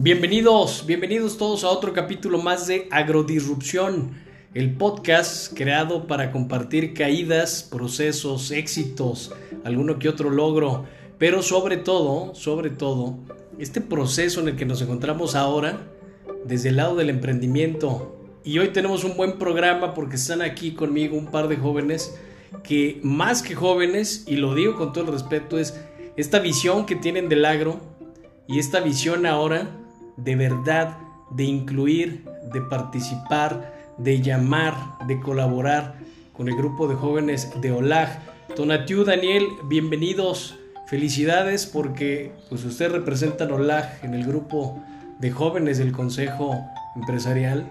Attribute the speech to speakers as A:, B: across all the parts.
A: Bienvenidos, bienvenidos todos a otro capítulo más de Agrodisrupción, el podcast creado para compartir caídas, procesos, éxitos, alguno que otro logro, pero sobre todo, sobre todo, este proceso en el que nos encontramos ahora, desde el lado del emprendimiento. Y hoy tenemos un buen programa porque están aquí conmigo un par de jóvenes que más que jóvenes, y lo digo con todo el respeto, es esta visión que tienen del agro y esta visión ahora de verdad, de incluir, de participar, de llamar, de colaborar con el grupo de jóvenes de OLAG. Tonatiu, Daniel, bienvenidos, felicidades porque pues ustedes representan OLAG en el grupo de jóvenes del Consejo Empresarial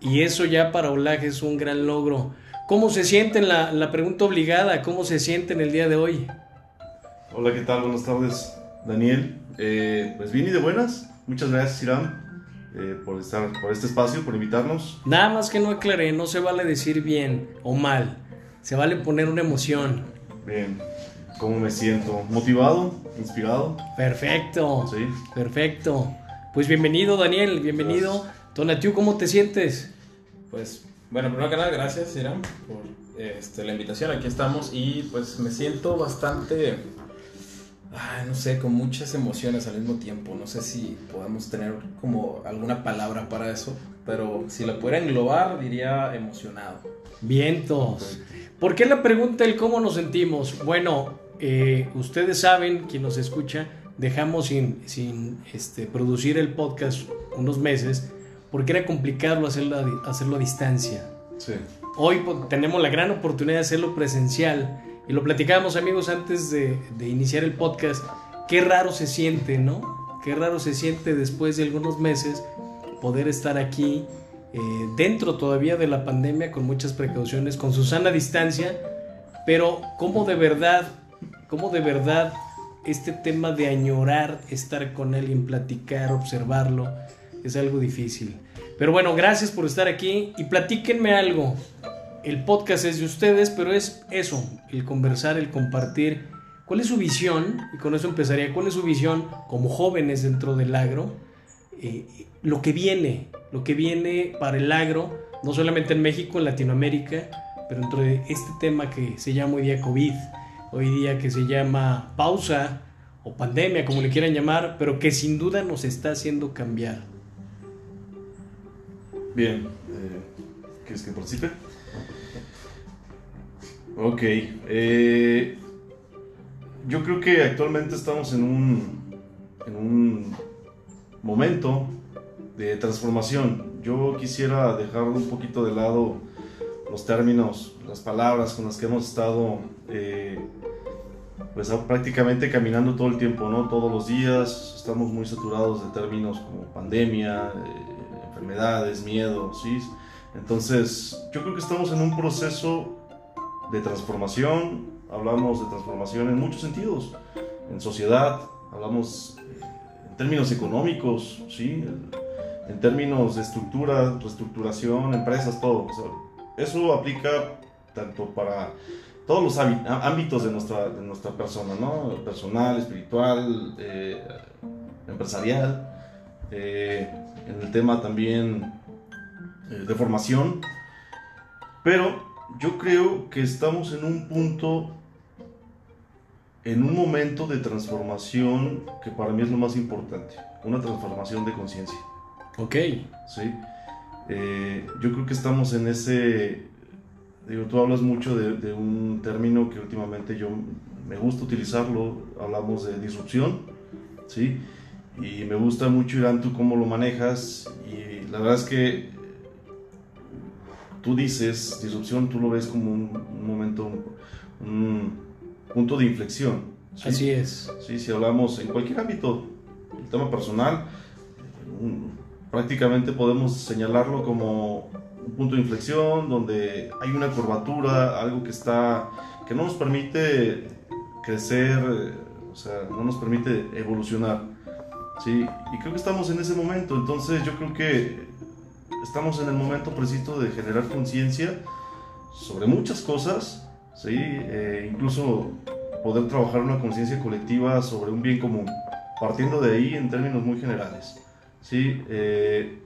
A: y eso ya para OLAG es un gran logro. ¿Cómo se sienten? La, la pregunta obligada, ¿cómo se sienten el día de hoy?
B: Hola, ¿qué tal? Buenas tardes, Daniel. Eh, pues bien y de buenas. Muchas gracias, Iram, eh, por estar por este espacio, por invitarnos.
A: Nada más que no aclaré, no se vale decir bien o mal, se vale poner una emoción.
B: Bien, ¿cómo me siento? ¿Motivado? ¿Inspirado?
A: Perfecto. Sí. Perfecto. Pues bienvenido, Daniel, bienvenido. Tonatiu, ¿cómo te sientes?
C: Pues, bueno, primero que nada, gracias, Iram, por este, la invitación. Aquí estamos y pues me siento bastante no sé, con muchas emociones al mismo tiempo. No sé si podemos tener como alguna palabra para eso, pero si la pudiera englobar, diría emocionado.
A: Vientos. ¿Por qué la pregunta el cómo nos sentimos? Bueno, eh, ustedes saben, quien nos escucha, dejamos sin, sin este, producir el podcast unos meses porque era complicado hacerlo a, hacerlo a distancia.
B: Sí.
A: Hoy pues, tenemos la gran oportunidad de hacerlo presencial y lo platicábamos amigos antes de, iniciar el podcast. Qué raro se siente, ¿no? Qué raro se siente después de algunos meses poder estar aquí eh, dentro todavía de la pandemia con muchas precauciones, con su sana distancia, pero cómo de verdad, cómo de verdad este tema de añorar estar con alguien, platicar, observarlo, es algo difícil. Pero bueno, gracias por estar aquí y platíquenme algo el podcast es de ustedes, pero es eso, el conversar, el compartir. ¿Cuál es su visión? Y con eso empezaría. ¿Cuál es su visión como jóvenes dentro del agro? Eh, lo que viene, lo que viene para el agro, no solamente en México, en Latinoamérica, pero dentro de este tema que se llama hoy día COVID, hoy día que se llama pausa o pandemia, como le quieran llamar, pero que sin duda nos está haciendo cambiar.
B: Bien, eh, ¿quieres que participe? Ok. Eh, yo creo que actualmente estamos en un, en un momento de transformación. Yo quisiera dejar un poquito de lado los términos, las palabras con las que hemos estado eh, pues prácticamente caminando todo el tiempo, ¿no? Todos los días estamos muy saturados de términos como pandemia, eh, enfermedades, miedo, ¿sí? Entonces, yo creo que estamos en un proceso de transformación, hablamos de transformación en muchos sentidos, en sociedad, hablamos eh, en términos económicos, ¿sí? en términos de estructura, reestructuración, empresas, todo. eso aplica tanto para todos los ámbitos de nuestra, de nuestra persona, ¿no? personal, espiritual, eh, empresarial, eh, en el tema también de formación, pero yo creo que estamos en un punto, en un momento de transformación que para mí es lo más importante, una transformación de conciencia.
A: Ok.
B: Sí. Eh, yo creo que estamos en ese, digo, tú hablas mucho de, un término que últimamente yo me gusta utilizarlo, hablamos de disrupción, ¿sí? Y me gusta mucho, Irán, tú cómo lo manejas y la verdad es que tú dices, disrupción, tú lo ves como un, momento, un, punto de inflexión.
A: Así es.
B: Sí, si hablamos en cualquier ámbito, el tema personal, prácticamente podemos señalarlo como un punto de inflexión donde hay una curvatura, algo que está, que no nos permite crecer, o sea, no nos permite evolucionar. Sí, y creo que estamos en ese momento, entonces yo creo que estamos en el momento preciso de generar conciencia sobre muchas cosas, ¿sí? Eh, incluso poder trabajar una conciencia colectiva sobre un bien común, partiendo de ahí en términos muy generales. Sí, eh,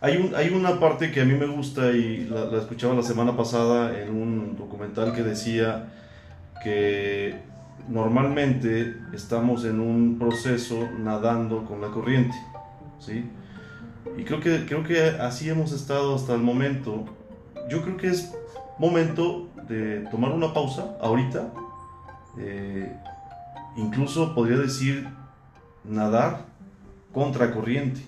B: hay, un, hay una parte que a mí me gusta y la, la escuchaba la semana pasada en un documental que decía que normalmente estamos en un proceso nadando con la corriente, ¿sí? Y creo que, creo que así hemos estado hasta el momento. Yo creo que es momento de tomar una pausa ahorita. Eh, incluso podría decir nadar contra corriente.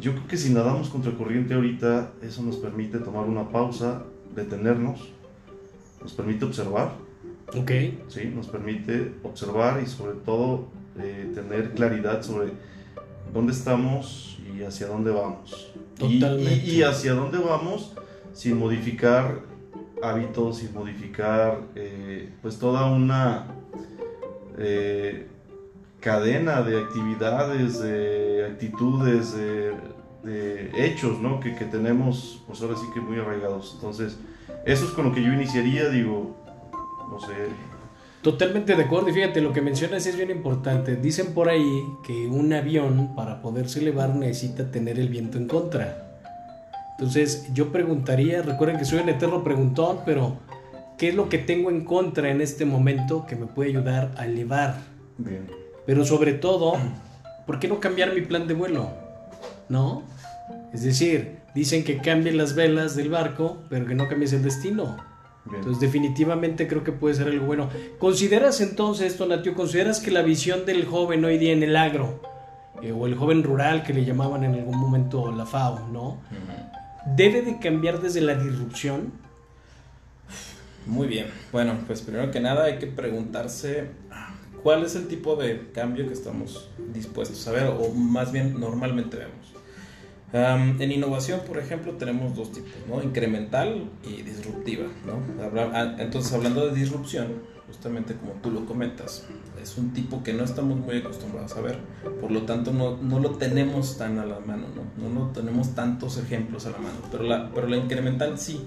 B: Yo creo que si nadamos contra corriente ahorita, eso nos permite tomar una pausa, detenernos, nos permite observar,
A: Ok.
B: ¿sí? nos permite observar y sobre todo eh, tener claridad sobre dónde estamos y hacia dónde vamos. Y-
A: Totalmente.
B: Y, y hacia dónde vamos sin modificar hábitos, sin modificar eh, pues toda una eh, cadena de actividades, de actitudes, de, de hechos ¿no? que, que tenemos pues ahora sí que muy arraigados. Entonces, eso es con lo que yo iniciaría, digo, no sé,
A: Totalmente de acuerdo y fíjate, lo que mencionas es bien importante. Dicen por ahí que un avión para poderse elevar necesita tener el viento en contra. Entonces yo preguntaría, recuerden que soy un eterno preguntón, pero ¿qué es lo que tengo en contra en este momento que me puede ayudar a elevar?
B: bien.
A: Pero sobre todo, ¿por qué no cambiar mi plan de vuelo? ¿No? Es decir, dicen que cambien las velas del barco, pero que no cambies el destino.
B: Bien.
A: Entonces definitivamente creo que puede ser algo bueno. ¿Consideras entonces, Tonatio, consideras que la visión del joven hoy día en el agro, eh, o el joven rural que le llamaban en algún momento la FAO, ¿no? Debe de cambiar desde la disrupción.
C: Muy bien. Bueno, pues primero que nada hay que preguntarse cuál es el tipo de cambio que estamos dispuestos a ver o más bien normalmente vemos. Am, en innovación, por ejemplo, tenemos dos tipos, ¿no? Incremental y disruptiva, ¿no? Ah, Entonces, hablando de disrupción, justamente como tú lo comentas, es un tipo que no estamos muy acostumbrados a ver, por lo tanto no, no lo tenemos tan a la mano, ¿no? No, no tenemos tantos ejemplos a la mano, pero la, pero la incremental sí.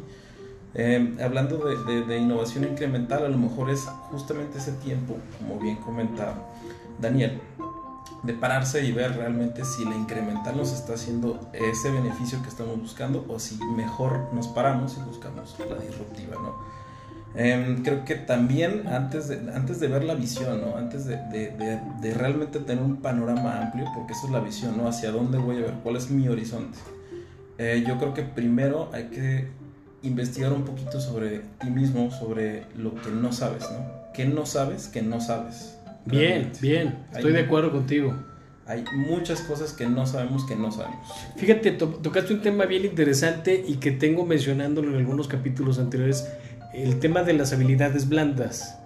C: Eh, hablando de, de- de innovación incremental, a lo mejor es justamente ese tiempo, como bien comentaba Daniel, de pararse y ver realmente si la incremental nos está haciendo ese beneficio que estamos buscando o si mejor nos paramos y buscamos la disruptiva, ¿no? Em, creo que también antes de, antes de ver la visión, ¿no? Antes de, realmente tener un panorama amplio, porque eso es la visión, ¿no? Hacia dónde voy a ver, cuál es mi horizonte. Eh, yo creo que primero hay que investigar un poquito sobre ti mismo, sobre lo que no sabes, ¿no? ¿Qué no sabes que no sabes?
A: Bien, bien, estoy
C: Hay-
A: de acuerdo contigo.
C: Hay muchas cosas que no sabemos que no sabemos.
A: Fíjate, to- tocaste un tema bien interesante y que tengo mencionándolo en algunos capítulos anteriores, el tema de las habilidades blandas.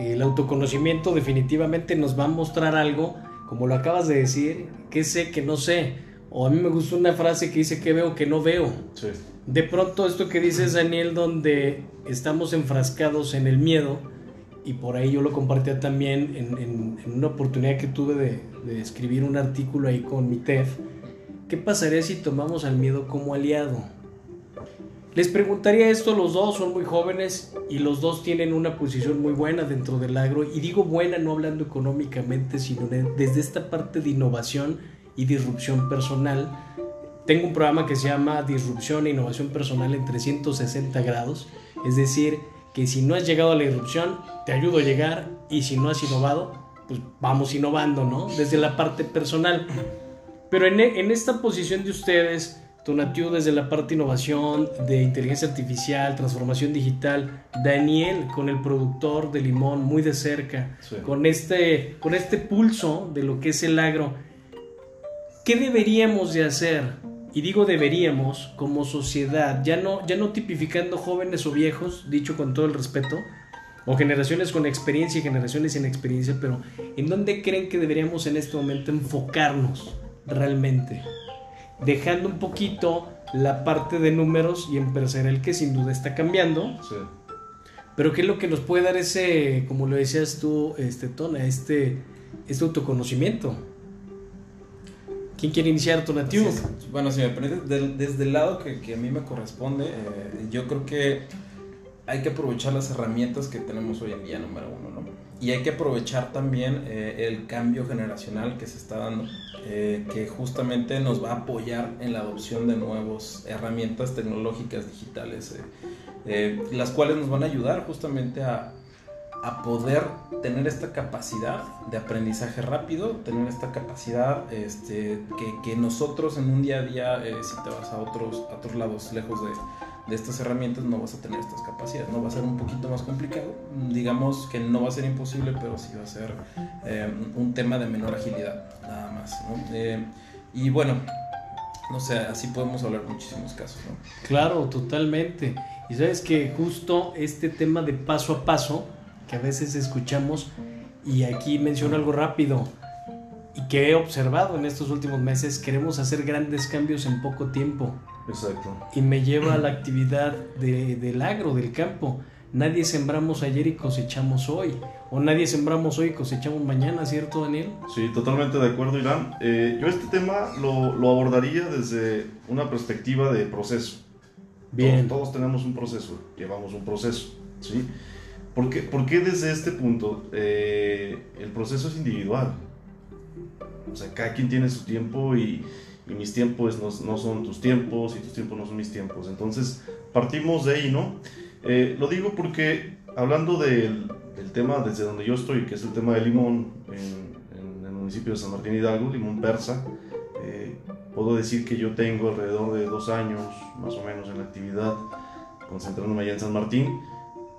A: El autoconocimiento definitivamente nos va a mostrar algo, como lo acabas de decir, que sé que no sé. O a mí me gusta una frase que dice que veo que no veo.
B: Sí.
A: De pronto esto que dices Daniel, donde estamos enfrascados en el miedo, y por ahí yo lo compartía también en, en- en una oportunidad que tuve de, de escribir un artículo ahí con mi TEF, ¿qué pasaría si tomamos al miedo como aliado? Les preguntaría esto, los dos son muy jóvenes y los dos tienen una posición muy buena dentro del agro, y digo buena no hablando económicamente, sino de- desde esta parte de innovación y disrupción personal. Tengo un programa que se llama Disrupción e Innovación Personal en 360 grados, es decir, que si no has llegado a la disrupción, te ayudo a llegar y si no has innovado, pues vamos innovando, ¿no? Desde la parte personal. Pero en, e- en esta posición de ustedes, Tonatiu desde la parte innovación, de inteligencia artificial, transformación digital, Daniel con el productor de limón muy de cerca,
B: Sí.
A: con, este, con este pulso de lo que es el agro, ¿qué deberíamos de hacer? Y digo deberíamos como sociedad, ya no, ya no tipificando jóvenes o viejos, dicho con todo el respeto, o generaciones con experiencia y generaciones sin experiencia, pero ¿en dónde creen que deberíamos en este momento enfocarnos realmente? Dejando un poquito la parte de números y empresarial que sin duda está cambiando,
B: Sí.
A: pero ¿qué es lo que nos puede dar ese, como lo decías tú, este Tona, este, este autoconocimiento? ¿Quién quiere iniciar?
C: Así es. Bueno, si me permites, desde el lado que, a mí me corresponde, eh, yo creo que hay que aprovechar las herramientas que tenemos hoy en día, número uno, ¿no? Y hay que aprovechar también eh, el cambio generacional que se está dando, eh, que justamente nos va a apoyar en la adopción de nuevas herramientas tecnológicas digitales, las cuales nos van a ayudar justamente a, a poder tener esta capacidad de aprendizaje rápido, tener esta capacidad este, que, que nosotros en un día a día, si te vas a otros, a otros lados lejos de, de estas herramientas no vas a tener estas capacidades, no va a ser un poquito más complicado, digamos que no va a ser imposible, pero sí va a ser eh, un tema de menor agilidad, nada más. Eh, y bueno, no sé, así podemos hablar muchísimos casos.
A: Claro, totalmente. Y sabes que justo este tema de paso a paso, que a veces escuchamos, y aquí menciono algo rápido, y que he observado en estos últimos meses, queremos hacer grandes cambios en poco tiempo.
B: Exacto.
A: Y me lleva a la actividad de, del agro, del campo. Nadie sembramos ayer y cosechamos hoy. O nadie sembramos hoy y cosechamos mañana, ¿cierto, Daniel?
B: Sí, totalmente de acuerdo, Irán. Eh, yo este tema lo, lo, abordaría desde una perspectiva de proceso.
A: Bien.
B: Todos, todos tenemos un proceso, llevamos un proceso, ¿sí? ¿Por qué, por qué desde este punto eh, el proceso es individual? O sea, cada quien tiene su tiempo y, y mis tiempos no, no, son tus tiempos y tus tiempos no son mis tiempos. Entonces, partimos de ahí, ¿no? Eh, lo digo porque hablando del, del, tema desde donde yo estoy, que es el tema de limón en, en el municipio de San Martín Hidalgo, limón persa, eh, puedo decir que yo tengo alrededor de dos años más o menos en la actividad, concentrándome allá en San Martín,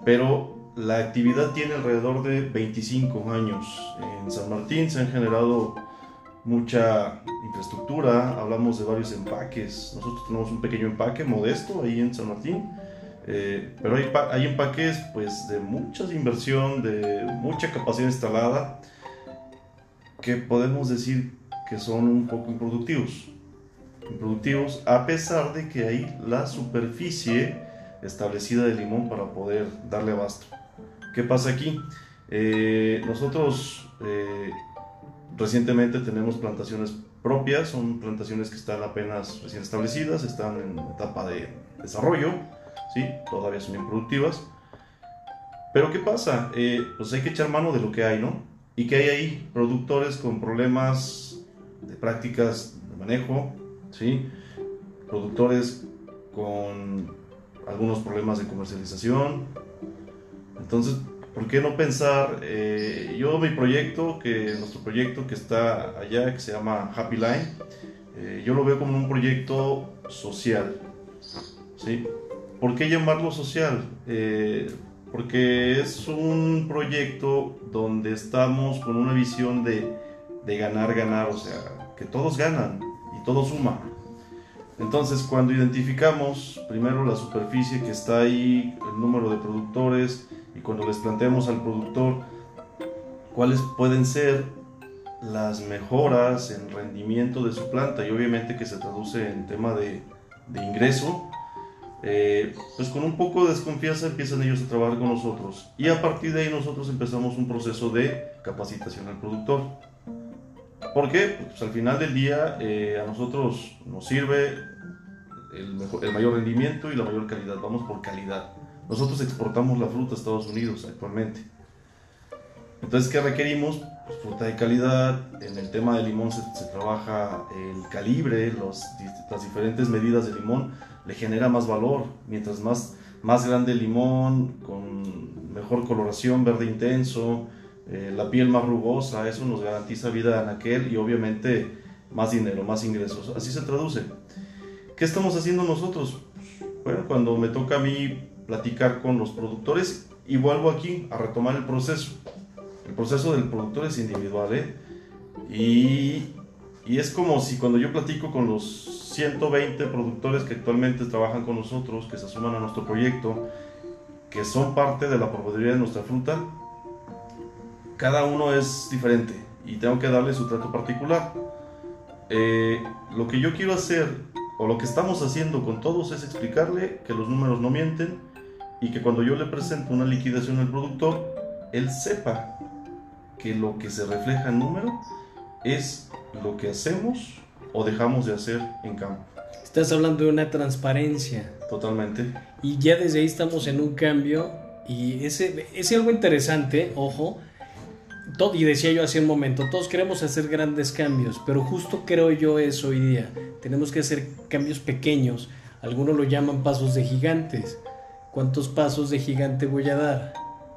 B: pero la actividad tiene alrededor de 25 años. En San Martín se han generado mucha infraestructura, hablamos de varios empaques. Nosotros tenemos un pequeño empaque modesto ahí en San Martín, eh, pero hay, empaques pues de mucha inversión, de mucha capacidad instalada, que podemos decir que son un poco improductivos. Improductivos a pesar de que hay la superficie establecida de limón para poder darle abasto. ¿Qué pasa aquí? Eh, nosotros eh, Recientemente tenemos plantaciones propias, son plantaciones que están apenas recién establecidas, están en etapa de desarrollo, ¿sí? todavía son improductivas. Pero ¿qué pasa? Eh, pues hay que echar mano de lo que hay, ¿no? Y que hay ahí productores con problemas de prácticas de manejo, ¿sí? Productores con algunos problemas de comercialización. Entonces, ¿por qué no pensar? Eh, yo mi proyecto, que nuestro proyecto que está allá, que se llama Happy Line, eh, yo lo veo como un proyecto social. ¿sí? ¿Por qué llamarlo social? Eh, porque es un proyecto donde estamos con una visión de, de ganar, ganar, o sea, que todos ganan y todo suma. Entonces, cuando identificamos primero la superficie que está ahí, el número de productores, y cuando les planteamos al productor cuáles pueden ser las mejoras en rendimiento de su planta y obviamente que se traduce en tema de, ingreso, eh, pues con un poco de desconfianza empiezan ellos a trabajar con nosotros y a partir de ahí nosotros empezamos un proceso de capacitación al productor. ¿Por qué? Pues al final del día eh, a nosotros nos sirve el mayor rendimiento y la mayor calidad, vamos por calidad. Nosotros exportamos la fruta a Estados Unidos actualmente. Entonces, ¿qué requerimos? Pues fruta de calidad. En el tema del limón se, se trabaja el calibre, los, las diferentes medidas de limón. Le genera más valor. Mientras más, más grande el limón, con mejor coloración, verde intenso, eh, la piel más rugosa, eso nos garantiza vida en aquel y obviamente más dinero, más ingresos. Así se traduce. ¿Qué estamos haciendo nosotros? Bueno, cuando me toca a mí platicar con los productores y vuelvo aquí a retomar el proceso. El proceso del productor es individual, ¿eh? Y, y es como si cuando yo platico con los 120 productores que actualmente trabajan con nosotros, que se suman a nuestro proyecto, que son parte de la proveeduría de nuestra fruta, cada uno es diferente y tengo que darle su trato particular. Eh, lo que yo quiero hacer, o lo que estamos haciendo con todos, es explicarle que los números no mienten, y que cuando yo le presento una liquidación al productor, él sepa que lo que se refleja en número es lo que hacemos o dejamos de hacer en campo.
A: Estás hablando de una transparencia.
B: Totalmente.
A: Y ya desde ahí estamos en un cambio. Y ese es algo interesante, ojo. Todo, y decía yo hace un momento, todos queremos hacer grandes cambios, pero justo creo yo eso hoy día. Tenemos que hacer cambios pequeños. Algunos lo llaman pasos de gigantes. ¿Cuántos pasos de gigante voy a dar?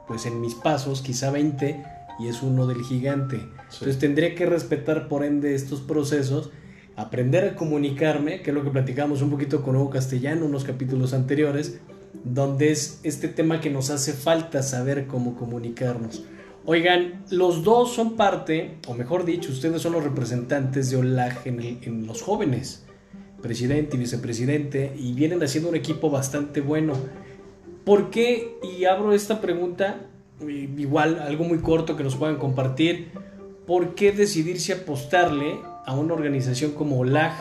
A: Pues en mis pasos quizá 20 y es uno del gigante. Entonces tendría que respetar por ende estos procesos, aprender a comunicarme, que es lo que platicamos un poquito con Hugo Castellano, unos capítulos anteriores, donde es este tema que nos hace falta saber cómo comunicarnos. Oigan, los dos son parte, o mejor dicho, ustedes son los representantes de OLAG en, en los jóvenes, presidente y vicepresidente, y vienen haciendo un equipo bastante bueno. ¿Por qué? Y abro esta pregunta, igual algo muy corto que nos puedan compartir. ¿Por qué decidirse apostarle a una organización como OLAG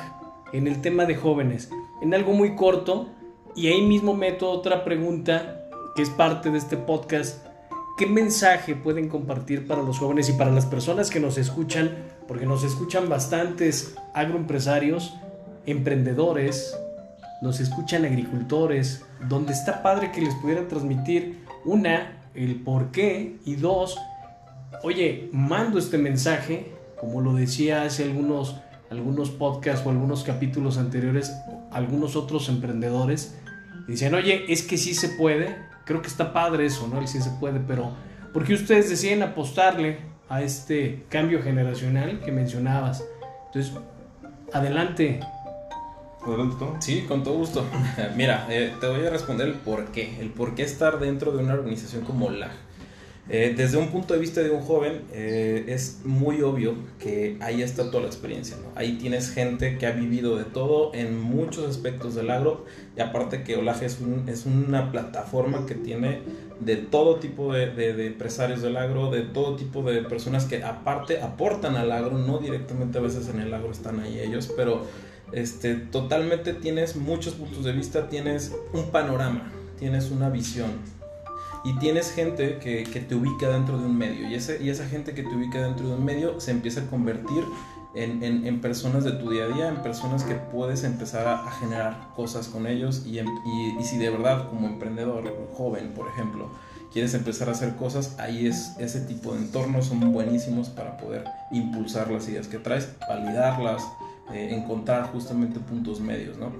A: en el tema de jóvenes? En algo muy corto, y ahí mismo meto otra pregunta que es parte de este podcast. ¿Qué mensaje pueden compartir para los jóvenes y para las personas que nos escuchan? Porque nos escuchan bastantes agroempresarios, emprendedores, nos escuchan agricultores, donde está padre que les pudiera transmitir una, el por qué y dos, oye, mando este mensaje, como lo decía hace algunos, algunos podcasts o algunos capítulos anteriores, algunos otros emprendedores, decían, oye, es que sí se puede, creo que está padre eso, ¿no? El sí se puede, pero ¿por qué ustedes deciden apostarle a este cambio generacional que mencionabas? Entonces, adelante.
B: Adelante, Tom.
C: Sí, con todo gusto. Mira, eh, te voy a responder el por qué. El por qué estar dentro de una organización como LAG. Eh, desde un punto de vista de un joven, eh, es muy obvio que ahí está toda la experiencia. ¿no? Ahí tienes gente que ha vivido de todo en muchos aspectos del agro. Y aparte que Olaje es, un, es una plataforma que tiene de todo tipo de, de, de, empresarios del agro, de todo tipo de personas que aparte aportan al agro, no directamente a veces en el agro están ahí ellos, pero este, totalmente tienes muchos puntos de vista, tienes un panorama, tienes una visión. Y tienes gente que, te ubica dentro de un medio. Y, esa gente que te ubica dentro de un medio se empieza a convertir en, personas de tu día a día, en personas que puedes empezar a, generar cosas con ellos. Y, y, y, si de verdad como emprendedor joven, por ejemplo, quieres empezar a hacer cosas, ahí es ese tipo de entornos son buenísimos para poder impulsar las ideas que traes, validarlas, eh, encontrar justamente puntos medios, ¿no?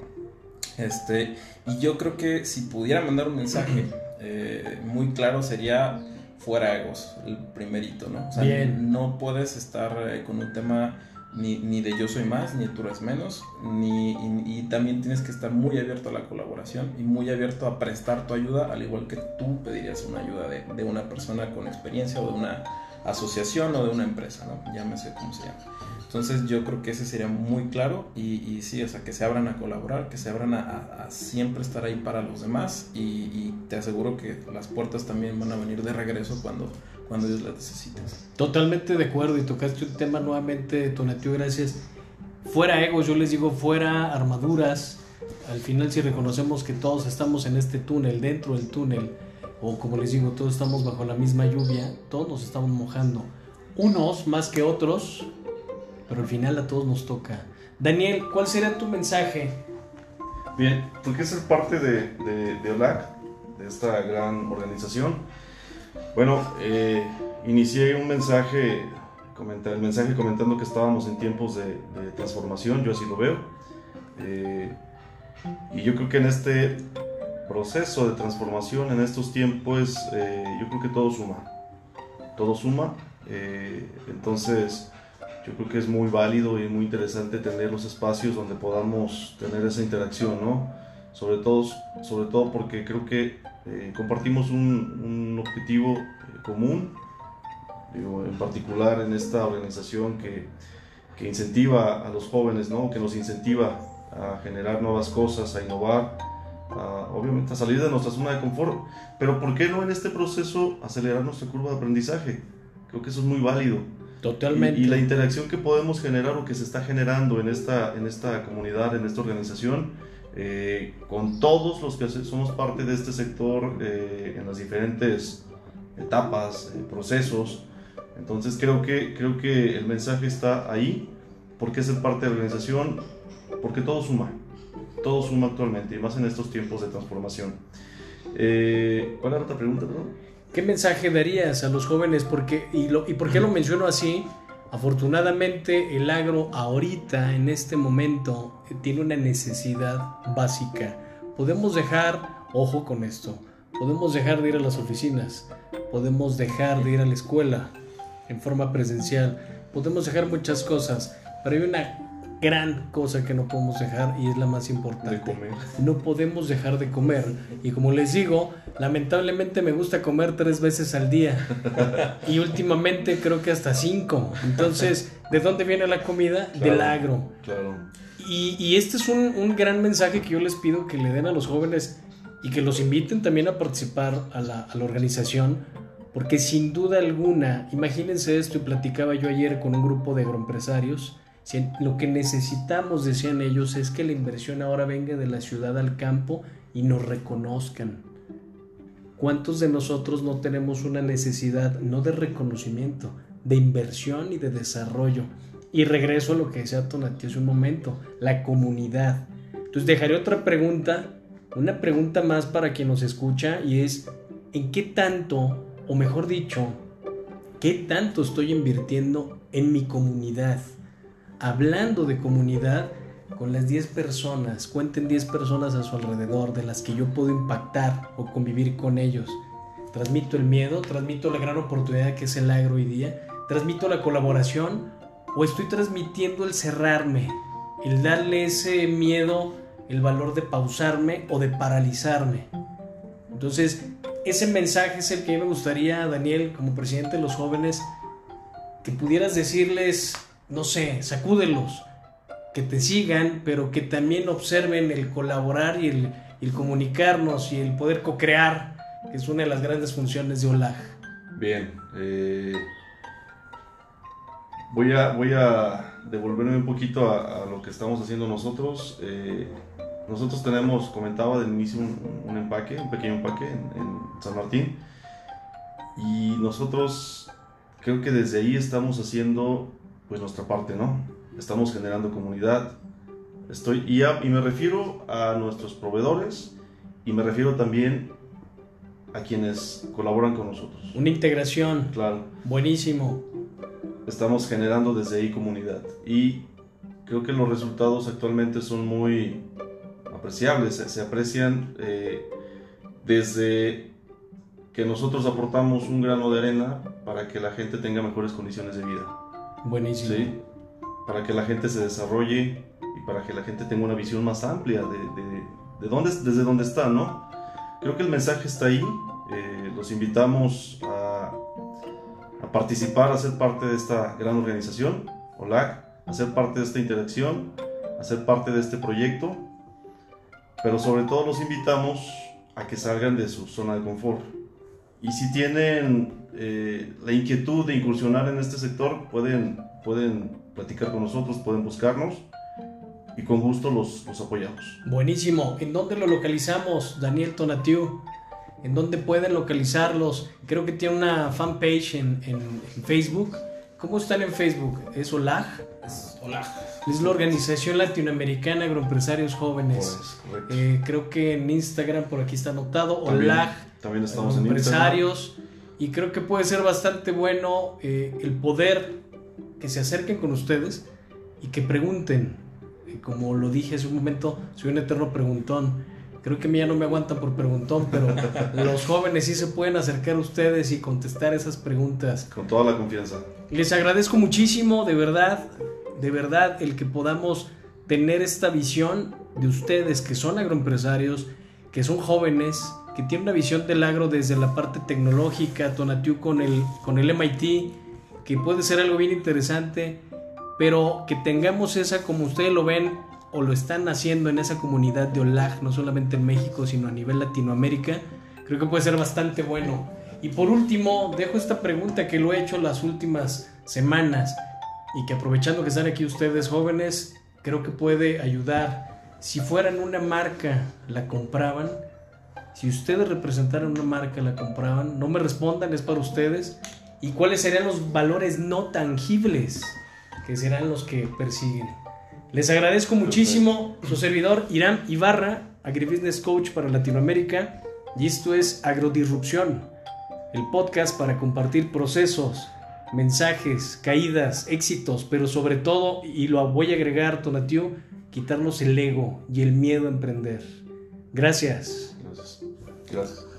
C: Este, y yo creo que si pudiera mandar un mensaje eh, muy claro sería fuera egos, el primerito, ¿no? O sea,
A: Bien.
C: no puedes estar eh, con un tema ni, ni, de yo soy más, ni tú eres menos, ni, y, y, también tienes que estar muy abierto a la colaboración y muy abierto a prestar tu ayuda, al igual que tú pedirías una ayuda de, de una persona con experiencia o de una asociación o de una empresa, ¿no? Llámese como se llama. Entonces yo creo que ese sería muy claro y, y sí, o sea, que se abran a colaborar, que se abran a, a, a siempre estar ahí para los demás y, y, te aseguro que las puertas también van a venir de regreso cuando, cuando ellos las necesiten.
A: Totalmente de acuerdo y tocaste un tema nuevamente, Tonatio, gracias. Fuera egos, yo les digo, fuera armaduras. Al final si reconocemos que todos estamos en este túnel, dentro del túnel, o como les digo, todos estamos bajo la misma lluvia, todos nos estamos mojando. Unos más que otros, pero al final a todos nos toca. Daniel, ¿cuál sería tu mensaje?
B: Bien, ¿por qué ser parte de, de, de OLAC, de esta gran organización? Bueno, eh, inicié un mensaje, el mensaje comentando que estábamos en tiempos de, transformación, yo así lo veo. Eh, y yo creo que en este proceso de transformación, en estos tiempos, eh, yo creo que todo suma. Todo suma. Entonces, yo creo que es muy válido y muy interesante tener los espacios donde podamos tener esa interacción, ¿no? Sobre todo, sobre todo porque creo que eh, compartimos un, un objetivo eh, común, digo, en particular en esta organización que, que, incentiva a los jóvenes, ¿no? Que nos incentiva a generar nuevas cosas, a innovar, a, obviamente a salir de nuestra zona de confort, pero ¿por qué no en este proceso acelerar nuestra curva de aprendizaje? Creo que eso es muy válido.
A: Totalmente.
B: Y, y, la interacción que podemos generar o que se está generando en esta, en esta comunidad, en esta organización, eh, con todos los que somos parte de este sector eh, en las diferentes etapas, eh, procesos. Entonces creo que, creo que el mensaje está ahí. ¿Por qué ser parte de la organización? Porque todo suma. todo suma actualmente, y más en estos tiempos de transformación. Eh, ¿Cuál era otra pregunta, perdón?
A: ¿Qué mensaje darías a los jóvenes? Porque, y, lo, ¿Y por qué lo menciono así? Afortunadamente el agro ahorita, en este momento, tiene una necesidad básica. Podemos dejar, ojo con esto, podemos dejar de ir a las oficinas, podemos dejar de ir a la escuela en forma presencial, podemos dejar muchas cosas, pero hay una gran cosa que no podemos dejar y es la más importante.
B: De comer.
A: No podemos dejar de comer. Y como les digo, lamentablemente me gusta comer tres veces al día. Y últimamente creo que hasta cinco. Entonces, ¿de dónde viene la comida? Del agro.
B: Claro.
A: Y, y este es un, un, gran mensaje que yo les pido que le den a los jóvenes y que los inviten también a participar a la, a la organización. Porque sin duda alguna, imagínense esto, y platicaba yo ayer con un grupo de agroempresarios lo que necesitamos, decían ellos, es que la inversión ahora venga de la ciudad al campo y nos reconozcan. ¿Cuántos de nosotros no tenemos una necesidad, no de reconocimiento, de inversión y de desarrollo? Y regreso a lo que decía Tonati hace un momento, la comunidad. Entonces dejaré otra pregunta, una pregunta más para quien nos escucha y es, ¿en qué tanto, o mejor dicho, qué tanto estoy invirtiendo en mi comunidad? Hablando de comunidad con las 10 personas, cuenten 10 personas a su alrededor de las que yo puedo impactar o convivir con ellos. Transmito el miedo, transmito la gran oportunidad que es el agro hoy día, transmito la colaboración o estoy transmitiendo el cerrarme, el darle ese miedo el valor de pausarme o de paralizarme. Entonces, ese mensaje es el que me gustaría, Daniel, como presidente de los jóvenes, que pudieras decirles no sé, sacúdelos, que te sigan, pero que también observen el colaborar y el, comunicarnos y el poder co-crear, que es una de las grandes funciones de OLAG.
B: Bien, eh, voy, a, voy a devolverme un poquito a, lo que estamos haciendo nosotros. Eh, nosotros tenemos, comentaba del inicio, un, empaque, un pequeño empaque en, en San Martín. Y nosotros creo que desde ahí estamos haciendo pues nuestra parte, ¿no? Estamos generando comunidad. Estoy, y, y me refiero a nuestros proveedores y me refiero también a quienes colaboran con nosotros.
A: Una integración.
B: Claro.
A: Buenísimo.
B: Estamos generando desde ahí comunidad y creo que los resultados actualmente son muy apreciables, se, aprecian eh, desde que nosotros aportamos un grano de arena para que la gente tenga mejores condiciones de vida.
A: Buenísimo.
B: Sí, para que la gente se desarrolle y para que la gente tenga una visión más amplia de, de, de dónde, desde dónde está, ¿no? Creo que el mensaje está ahí. Eh, los invitamos a, a, participar, a ser parte de esta gran organización, OLAC, a ser parte de esta interacción, a ser parte de este proyecto, pero sobre todo los invitamos a que salgan de su zona de confort. Y si tienen eh, la inquietud de incursionar en este sector, pueden, pueden platicar con nosotros, pueden buscarnos y con gusto los, los apoyamos.
A: Buenísimo. ¿En dónde lo localizamos, Daniel Tonatiu? ¿En dónde pueden localizarlos? Creo que tiene una fanpage en, en, Facebook. ¿Cómo están en Facebook? ¿Es OLAG?
C: Es OLAG.
A: Es la Organización Latinoamericana Agroempresarios Jóvenes.
B: Pues,
A: eh, creo que en Instagram por aquí está anotado. OLAG.
B: También estamos
A: en Empresarios. Y creo que puede ser bastante bueno eh, el poder que se acerquen con ustedes y que pregunten. como lo dije hace un momento, soy un eterno preguntón. Creo que a mí ya no me aguantan por preguntón, pero los jóvenes sí se pueden acercar a ustedes y contestar esas preguntas.
B: Con toda la confianza.
A: Les agradezco muchísimo, de verdad, de verdad, el que podamos tener esta visión de ustedes que son agroempresarios, que son jóvenes, que tiene una visión del agro desde la parte tecnológica, Tonatiu con el, con el MIT, que puede ser algo bien interesante, pero que tengamos esa, como ustedes lo ven o lo están haciendo en esa comunidad de OLAG, no solamente en México, sino a nivel Latinoamérica, creo que puede ser bastante bueno. Y por último, dejo esta pregunta que lo he hecho las últimas semanas y que aprovechando que están aquí ustedes jóvenes, creo que puede ayudar. Si fueran una marca, ¿la compraban? Si ustedes representaran una marca, la compraban, no me respondan, es para ustedes. ¿Y cuáles serían los valores no tangibles que serán los que persiguen? Les agradezco muchísimo su servidor Irán Ibarra, Agribusiness Coach para Latinoamérica, y esto es Agrodisrupción, el podcast para compartir procesos, mensajes, caídas, éxitos, pero sobre todo, y lo voy a agregar, Tonatiu, quitarnos el ego y el miedo a emprender. Gracias.
B: Gracias. Gracias.